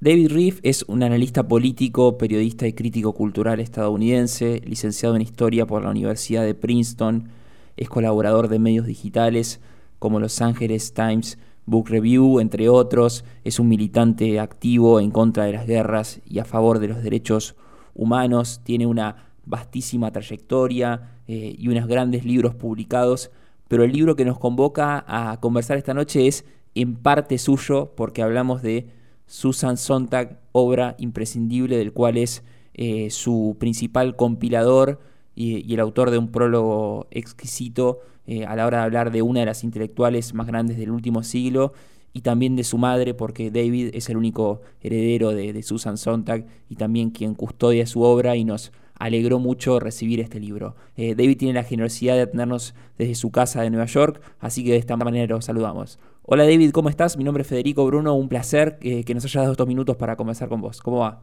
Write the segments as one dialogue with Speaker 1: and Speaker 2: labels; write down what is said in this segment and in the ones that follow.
Speaker 1: David Reef es un analista político, periodista y crítico cultural estadounidense, licenciado en Historia por la Universidad de Princeton, es colaborador de medios digitales como Los Angeles Times Book Review, entre otros, es un militante activo en contra de las guerras y a favor de los derechos humanos, tiene una vastísima trayectoria eh, y unos grandes libros publicados, pero el libro que nos convoca a conversar esta noche es en parte suyo porque hablamos de Susan Sontag, obra imprescindible del cual es eh, su principal compilador y, el autor de un prólogo exquisito eh, a la hora de hablar de una de las intelectuales más grandes del último siglo y también de su madre, porque David es el único heredero de, Susan Sontag y también quien custodia su obra y nos alegró mucho recibir este libro. Eh, David tiene la generosidad de atendernos desde su casa de Nueva York, así que de esta manera lo saludamos. Hola David, ¿cómo estás? Mi nombre es Federico Bruno, un placer eh, que nos hayas dado estos minutos para conversar con vos. ¿Cómo va?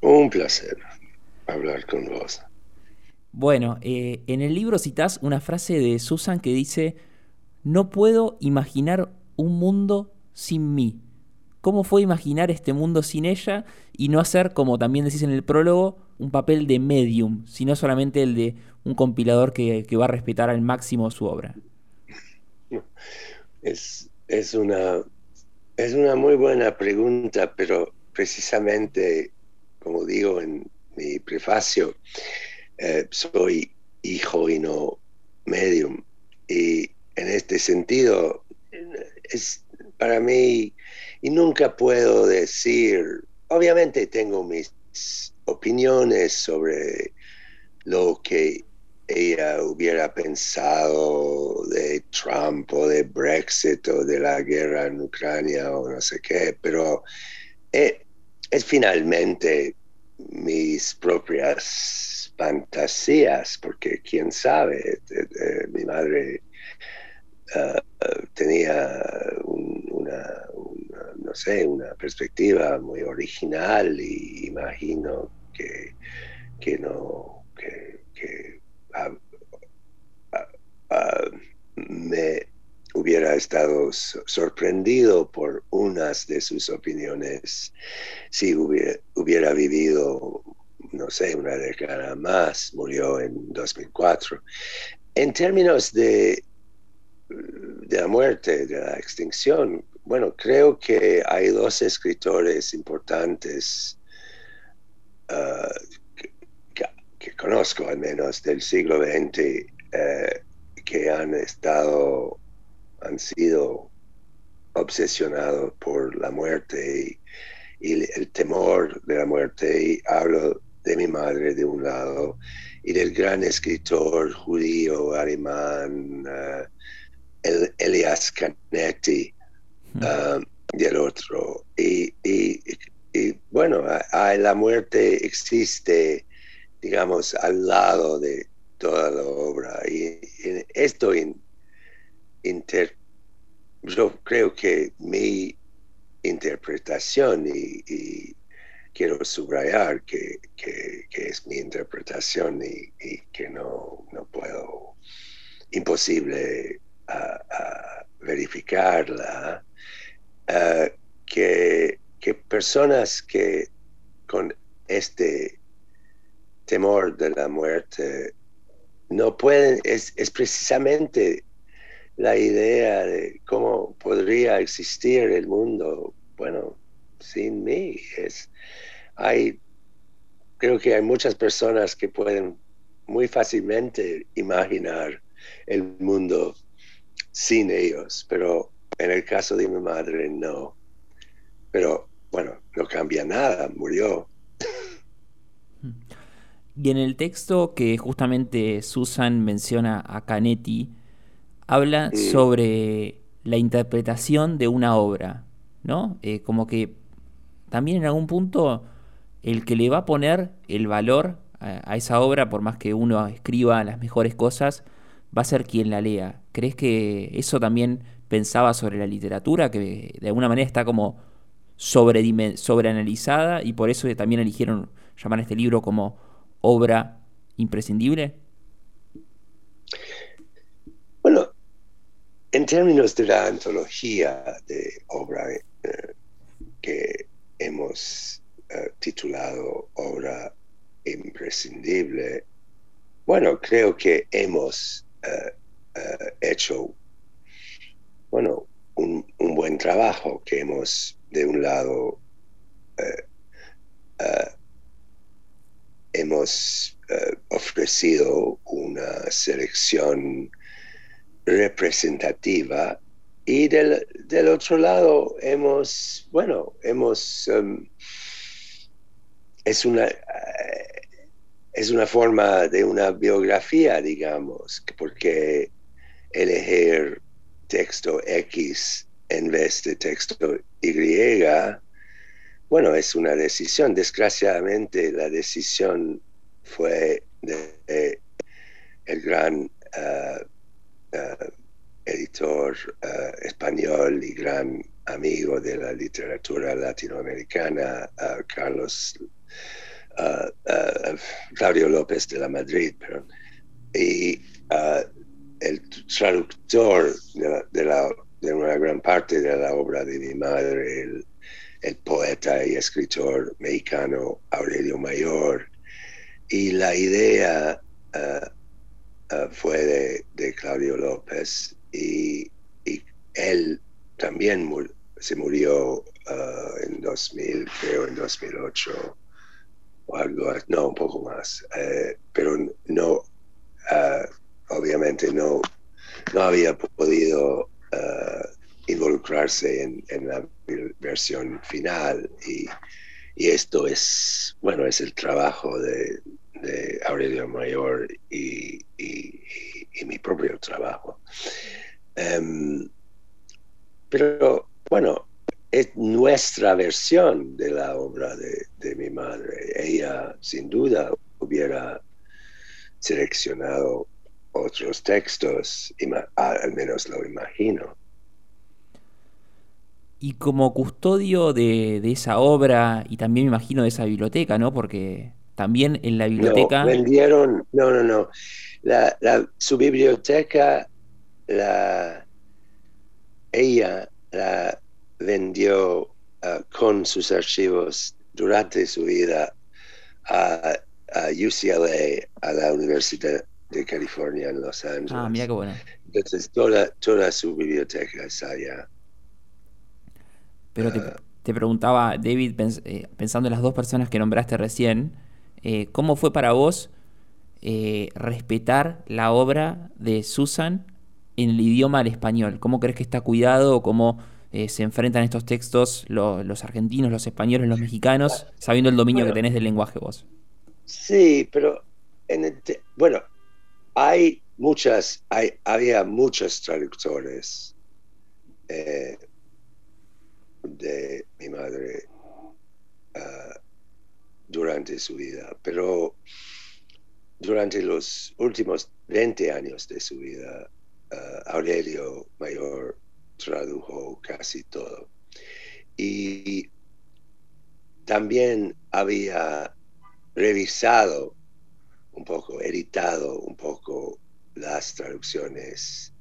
Speaker 2: Un placer hablar con vos.
Speaker 1: Bueno, eh, en el libro citas una frase de Susan que dice, no puedo imaginar un mundo sin mí. ¿Cómo fue imaginar este mundo sin ella y no hacer, como también decís en el prólogo, un papel de medium, sino solamente el de un compilador que, va a respetar al máximo su obra?
Speaker 2: Es, una, es una muy buena pregunta, pero precisamente, como digo en mi prefacio, eh, soy hijo y no medium. Y en este sentido, es para mí, y nunca puedo decir, obviamente tengo mis opiniones sobre lo que ella hubiera pensado de Trump o de Brexit o de la guerra en Ucrania o no sé qué, pero eh, es, finalmente mis propias fantasías, porque quién sabe, eh, eh, mi madre tenía una, no sé, una perspectiva muy original y imagino que, que no, que, que me hubiera estado sorprendido por unas de sus opiniones si hubiera, vivido, no sé, una década más, murió en 2004. En términos de, de la muerte, de la extinción, bueno, creo que hay dos escritores importantes uh, que, conozco al menos del siglo XX que han estado, han sido obsesionados por la muerte y, el temor de la muerte. Y hablo de mi madre de un lado y del gran escritor judío alemán uh, Elias Canetti um, del otro. Y, bueno, la muerte existe, digamos, al lado de, toda la obra. Y, esto yo creo que mi interpretación, y, quiero subrayar que, es mi interpretación y, que no, no, puedo, imposible verificarla, que, que personas que con este temor de la muerte no pueden, es, precisamente la idea de cómo podría existir el mundo, bueno, sin mí. Es, hay, creo que hay muchas personas que pueden muy fácilmente imaginar el mundo sin ellos, pero en el caso de mi madre no. Pero bueno, no cambia nada, murió.
Speaker 1: Y en el texto que justamente Susan menciona a Canetti, habla sobre la interpretación de una obra, ¿no? Eh, como que también en algún punto el que le va a poner el valor a, esa obra, por más que uno escriba las mejores cosas, va a ser quien la lea. ¿Crees que eso también pensaba sobre la literatura, que de alguna manera está como sobreanalizada y por eso también eligieron llamar a este libro como obra imprescindible?
Speaker 2: Bueno, en términos de la antología de obra eh, que hemos eh, titulado obra imprescindible, bueno, creo que hemos eh, hecho, bueno, un, buen trabajo, que hemos, de un lado, hemos ofrecido una selección representativa y del, otro lado hemos, bueno, hemos, em, es una, eh, es una forma de una biografía, digamos, porque elegir texto X en vez de texto Y, bueno, es una decisión. Desgraciadamente la decisión fue de, el gran eh, eh, editor eh, español y gran amigo de la literatura latinoamericana, Carlos Claudio López de la Madrid, y el traductor de, la, una gran parte de la obra de mi madre, el, el poeta y escritor mexicano Aurelio Mayor, y la idea fue de, de, Claudio López y, él también se murió uh, en 2000, creo en 2008 o algo, no, un poco más, eh, pero no, obviamente no, no había podido en, la versión final y, esto es, bueno, es el trabajo de, Aurelio Mayor y, y mi propio trabajo. Em, pero bueno, es nuestra versión de la obra de, mi madre. Ella sin duda hubiera seleccionado otros textos, al menos lo imagino.
Speaker 1: Y como custodio de, esa obra y también me imagino de esa biblioteca, ¿no? Porque también en la biblioteca...
Speaker 2: No, vendieron, no, no, no. su biblioteca la, ella la vendió ah, con sus archivos durante su vida a, UCLA, a la Universidad de California en Los Ángeles.
Speaker 1: Ah, mira qué bueno.
Speaker 2: Entonces toda, toda su biblioteca está allá.
Speaker 1: Pero te, preguntaba, David, eh, pensando en las dos personas que nombraste recién, eh, ¿cómo fue para vos eh, respetar la obra de Susan en el idioma al español? ¿Cómo crees que está cuidado o cómo se enfrentan estos textos los argentinos, los españoles, los mexicanos, sabiendo el dominio que tenés del lenguaje vos?
Speaker 2: Sí, pero bueno, hay muchas, hay, había muchos traductores eh, de mi madre ah, durante su vida, pero durante los últimos 20 años de su vida uh, Aurelio Mayor tradujo casi todo. Y también había revisado un poco, editado un poco las traducciones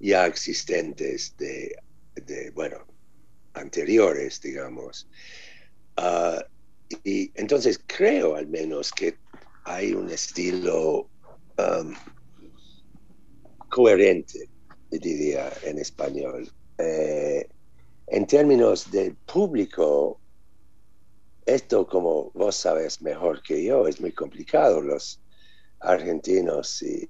Speaker 2: ya existentes de, bueno, anteriores, digamos. Uh, y entonces creo al menos que hay un estilo um, coherente, diría en español. Eh, en términos del público, esto, como vos sabes mejor que yo, es muy complicado. Los argentinos y,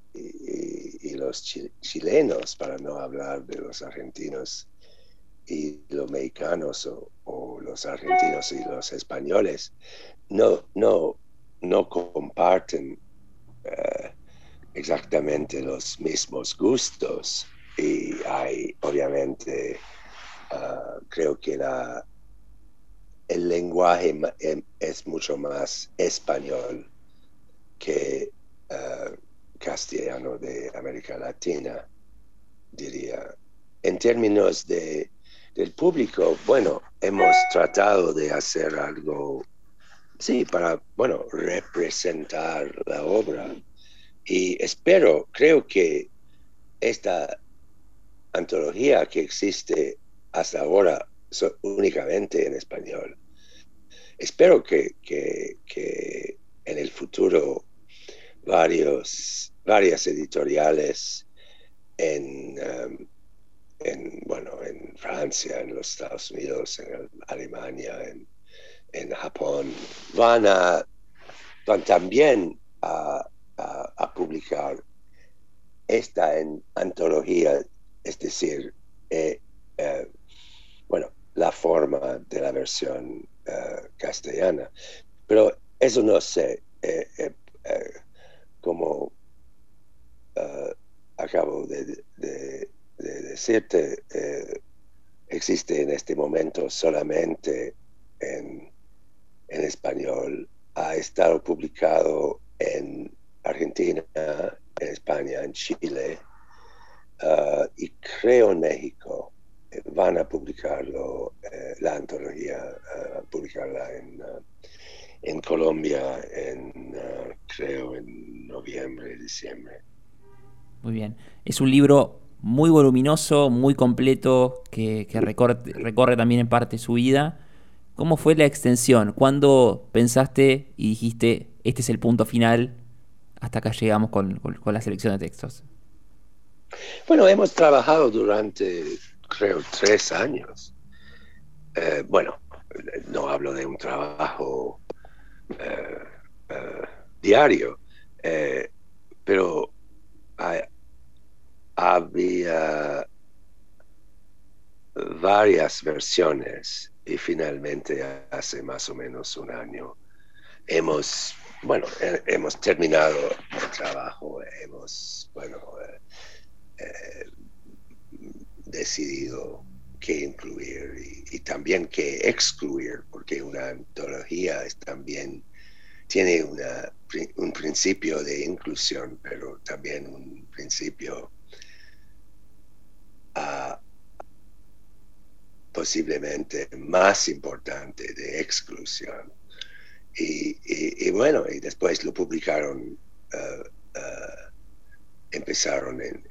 Speaker 2: los chilenos, para no hablar de los argentinos y los mexicanos o, los argentinos y los españoles, no, no, no comparten eh, exactamente los mismos gustos. Y hay obviamente ah, creo que la el lenguaje em, es mucho más español que ah, castellano de América Latina diría. En términos de del público bueno hemos tratado de hacer algo sí para bueno representar la obra. Y espero, creo que esta antología que existe hasta ahora únicamente en español, espero que, en el futuro varios, varias editoriales en, um, en, bueno, en Francia, en los Estados Unidos, en Alemania, en, en Japón, van, a, van también a, a, publicar esta en antología, es decir, eh, eh, bueno, la forma de la versión eh, castellana. Pero eso no sé, como acabo de, decirte, existe en este momento solamente en, en español. Ha estado publicado en Argentina, en España, en Chile uh, y creo en México. Eh, van a publicarlo, eh, la antología, uh, publicarla en, uh, en Colombia, en, creo en noviembre, diciembre.
Speaker 1: Muy bien. Es un libro muy voluminoso, muy completo, que, recorre, también en parte su vida. ¿Cómo fue la extensión? ¿Cuándo pensaste y dijiste, este es el punto final hasta acá llegamos con, la selección de textos?
Speaker 2: Bueno, hemos trabajado durante, creo, tres años. Eh, bueno, no hablo de un trabajo eh, eh, diario, pero había varias versiones y finalmente hace más o menos un año hemos bueno, hemos terminado el trabajo, hemos, bueno, eh, eh, decidido qué incluir y, también qué excluir, porque una antología es también tiene una, un principio de inclusión, pero también un principio ah, posiblemente más importante de exclusión. Y, bueno, y después lo publicaron, eh, eh, empezaron en,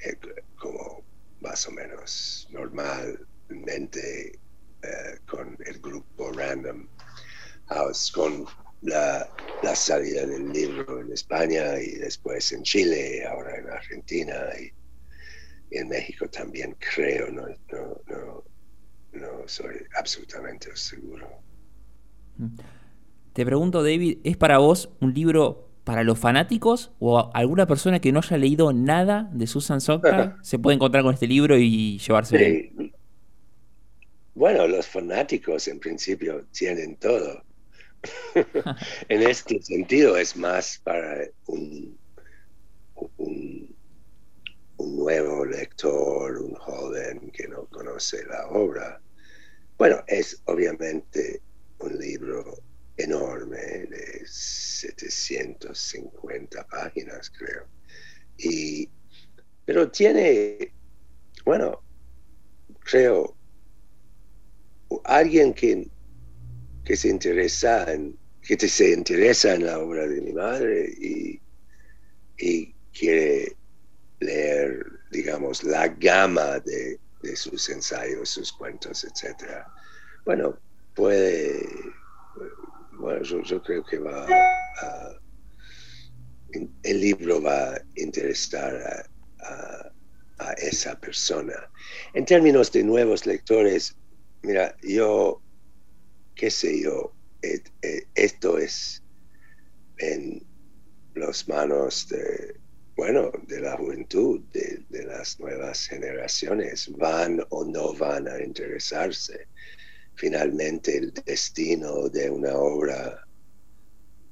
Speaker 2: como más o menos normalmente eh, con el grupo Random House, con la, salida del libro en España y después en Chile, ahora en Argentina y, en México también creo, no, no, no, no soy absolutamente seguro.
Speaker 1: Mm. Te pregunto, David, ¿es para vos un libro para los fanáticos o alguna persona que no haya leído nada de Susan Sontag se puede encontrar con este libro y llevarse
Speaker 2: Bueno, los fanáticos en principio tienen todo. en este sentido es más para un, un, nuevo lector, un joven que no conoce la obra. Bueno, es obviamente un libro enorme de 750 páginas, creo. Y, pero tiene, bueno, creo, alguien que, que se interesa en, que se interesa en la obra de mi madre y, y quiere leer, digamos, la gama de, de sus ensayos, sus cuentos, etc. Bueno, puede bueno, yo, creo que va el libro va a interesar a, esa persona. En términos de nuevos lectores, mira, yo, qué sé yo, esto es en las manos de, bueno, de la juventud, de, de, las nuevas generaciones, van o no van a interesarse finalmente el destino de una obra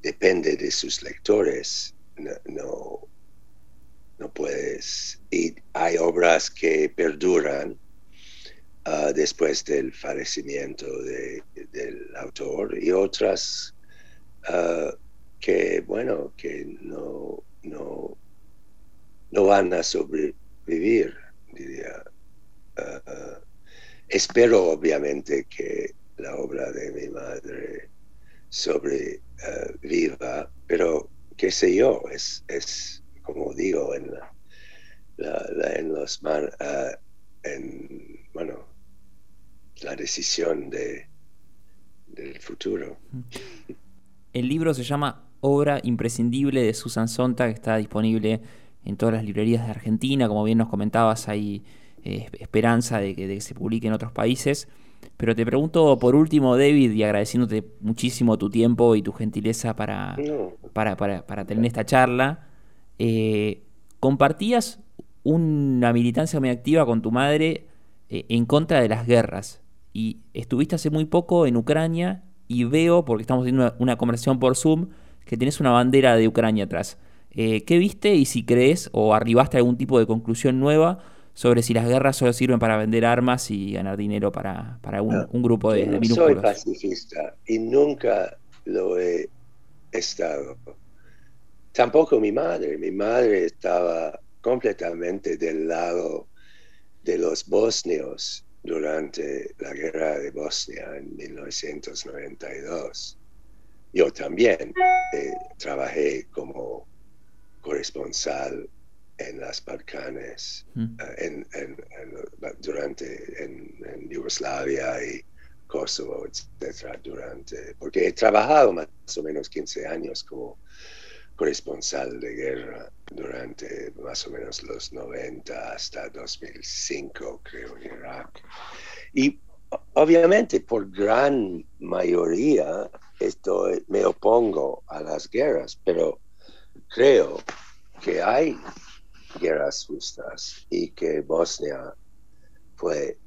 Speaker 2: depende de sus lectores. No, no, puedes. Y hay obras que perduran ah, después del fallecimiento del autor y otras ah, que, bueno, que no, no, no van a sobrevivir, diría. Ah, Espero obviamente que la obra de mi madre sobreviva, eh, pero qué sé yo, es, es como digo, en, la, en los en, bueno, la decisión de, del futuro.
Speaker 1: El libro se llama Obra imprescindible de Susan Sontag, está disponible en todas las librerías de Argentina. Como bien nos comentabas, hay eh, esperanza de que, se publique en otros países. Pero te pregunto por último, David, y agradeciéndote muchísimo tu tiempo y tu gentileza para, para, tener esta charla, eh, ¿compartías una militancia muy activa con tu madre eh, en contra de las guerras? Y estuviste hace muy poco en Ucrania y veo, porque estamos teniendo una, conversación por Zoom, que tienes una bandera de Ucrania atrás. ¿Qué viste y si crees o arribaste a algún tipo de conclusión nueva sobre si las guerras solo sirven para vender armas y ganar dinero para, un, grupo de,
Speaker 2: de Soy pacifista y nunca lo he estado. Tampoco mi madre. Mi madre estaba completamente del lado de los bosnios durante la guerra de Bosnia en 1992. Yo también eh, trabajé como corresponsal en las Balcanes, mm. eh, en, durante en, Yugoslavia y Kosovo, etcétera, durante, porque he trabajado más o menos 15 años como corresponsal de guerra durante más o menos los 90 hasta 2005, creo, en Irak. Y obviamente por gran mayoría estoy, me opongo a las guerras, pero creo que hay guerras justas y que Bosnia fue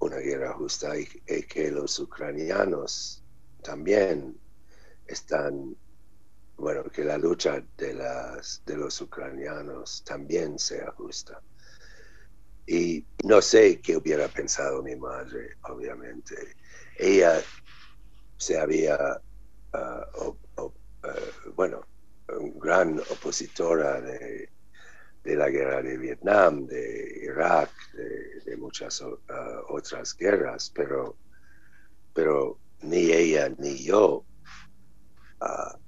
Speaker 2: una guerra justa y, que los ucranianos también están, bueno, que la lucha de, las, de los ucranianos también sea justa. Y no sé qué hubiera pensado mi madre, obviamente. Ella se había, ah, ah, bueno, gran opositora de, la guerra de Vietnam, de Irak, de, muchas uh, otras guerras, pero, pero ni ella ni yo uh,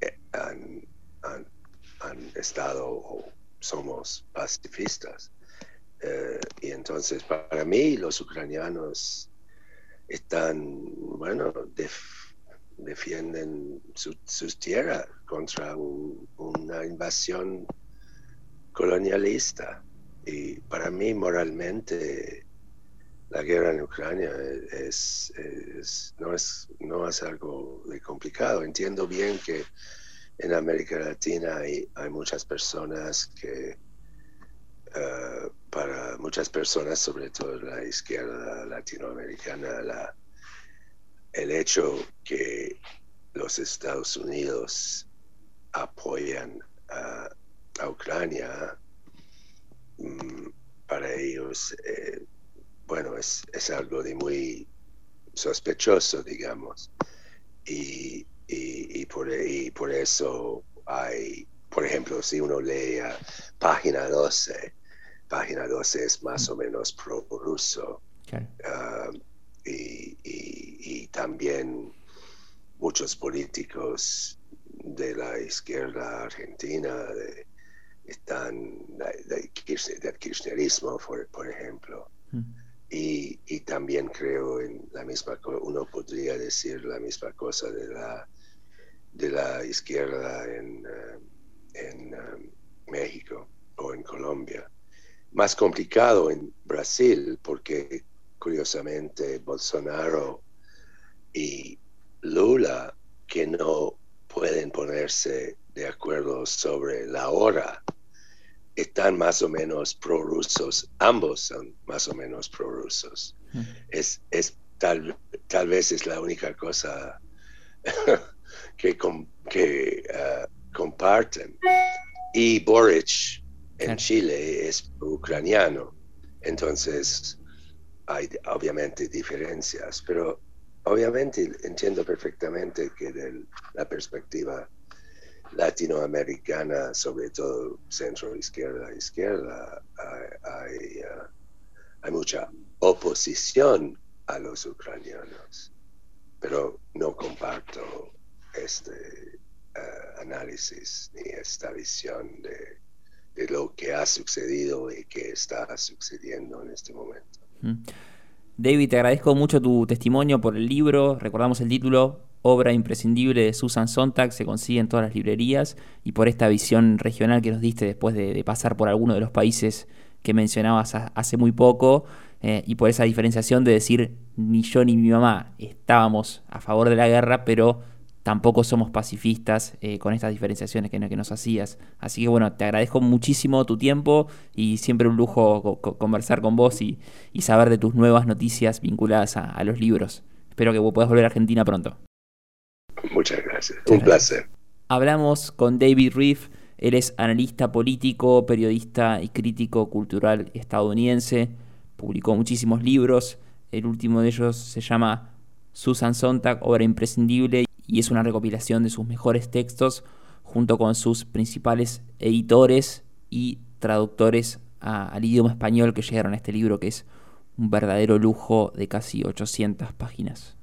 Speaker 2: eh, han, estado o somos pacifistas. Eh, y entonces para mí los ucranianos están, bueno, defienden sus tierras contra una invasión colonialista. Y para mí, moralmente, la guerra en Ucrania es, no, es, no es algo de complicado. Entiendo bien que en América Latina hay, hay muchas personas que, eh, para muchas personas, sobre todo la izquierda latinoamericana, la, el hecho que los Estados Unidos apoyan a a Ucrania, mm, para ellos, eh, bueno, es, es, algo de muy sospechoso, digamos. Y, y, por, y por eso hay, por ejemplo, si uno lee página 12, página 12 es más o menos pro-ruso. Ah, y, y, también muchos políticos de la izquierda argentina, de, están del kirchnerismo, por, ejemplo. Mm. Y, y, también creo en la misma uno podría decir la misma cosa de la, de la izquierda en, eh, en eh, México o en Colombia. Más complicado en Brasil porque curiosamente Bolsonaro y Lula que no pueden ponerse de acuerdo sobre la hora están más o menos prorrusos, ambos son más o menos prorrusos. Es, es tal, tal vez es la única cosa que, que uh, comparten. Y Boric en Chile es ucraniano, entonces hay obviamente diferencias, pero obviamente entiendo perfectamente que de la perspectiva latinoamericana, sobre todo centro izquierda izquierda, hay, hay, mucha oposición a los ucranianos, pero no comparto este uh, análisis ni esta visión de, de, lo que ha sucedido y que está sucediendo en este momento.
Speaker 1: David, te agradezco mucho tu testimonio por el libro. Recordamos el título, Obra imprescindible de Susan Sontag, se consigue en todas las librerías y por esta visión regional que nos diste después de, pasar por alguno de los países que mencionabas hace muy poco eh, y por esa diferenciación de decir ni yo ni mi mamá estábamos a favor de la guerra, pero tampoco somos pacifistas eh, con estas diferenciaciones que, que, nos hacías. Así que bueno, te agradezco muchísimo tu tiempo y siempre un lujo conversar con vos y, saber de tus nuevas noticias vinculadas a, los libros. Espero que puedas volver a Argentina pronto.
Speaker 2: Muchas gracias, un placer.
Speaker 1: Hablamos con David Reef, él es analista político, periodista y crítico cultural estadounidense, publicó muchísimos libros, el último de ellos se llama Susan Sontag, obra imprescindible y es una recopilación de sus mejores textos junto con sus principales editores y traductores al idioma español que llegaron a este libro que es un verdadero lujo de casi 800 páginas.